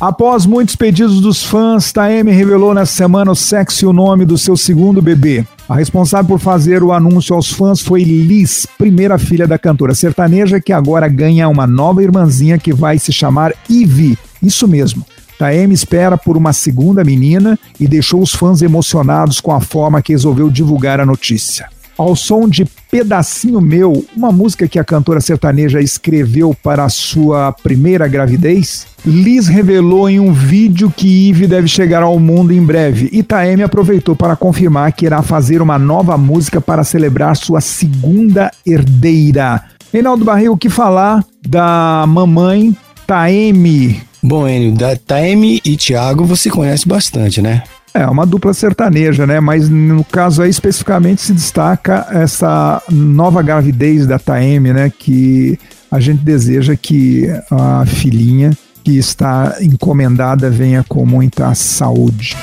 Após muitos pedidos dos fãs, Taeme revelou nessa semana o sexo e o nome do seu segundo bebê. A responsável por fazer o anúncio aos fãs foi Liz, primeira filha da cantora sertaneja, que agora ganha uma nova irmãzinha que vai se chamar Ivy. Isso mesmo. Taeme espera por uma segunda menina e deixou os fãs emocionados com a forma que resolveu divulgar a notícia ao som de Pedacinho Meu, uma música que a cantora sertaneja escreveu para sua primeira gravidez, Liz revelou em um vídeo que Eve deve chegar ao mundo em breve. E Taeme aproveitou para confirmar que irá fazer uma nova música para celebrar sua segunda herdeira. Reinaldo Barril, o que falar da mamãe Taeme? Bom, Enio, da Taeme e Thiago você conhece bastante, né? É, uma dupla sertaneja, né? Mas no caso aí especificamente se destaca essa nova gravidez da Taeme, né? Que a gente deseja que a filhinha que está encomendada venha com muita saúde.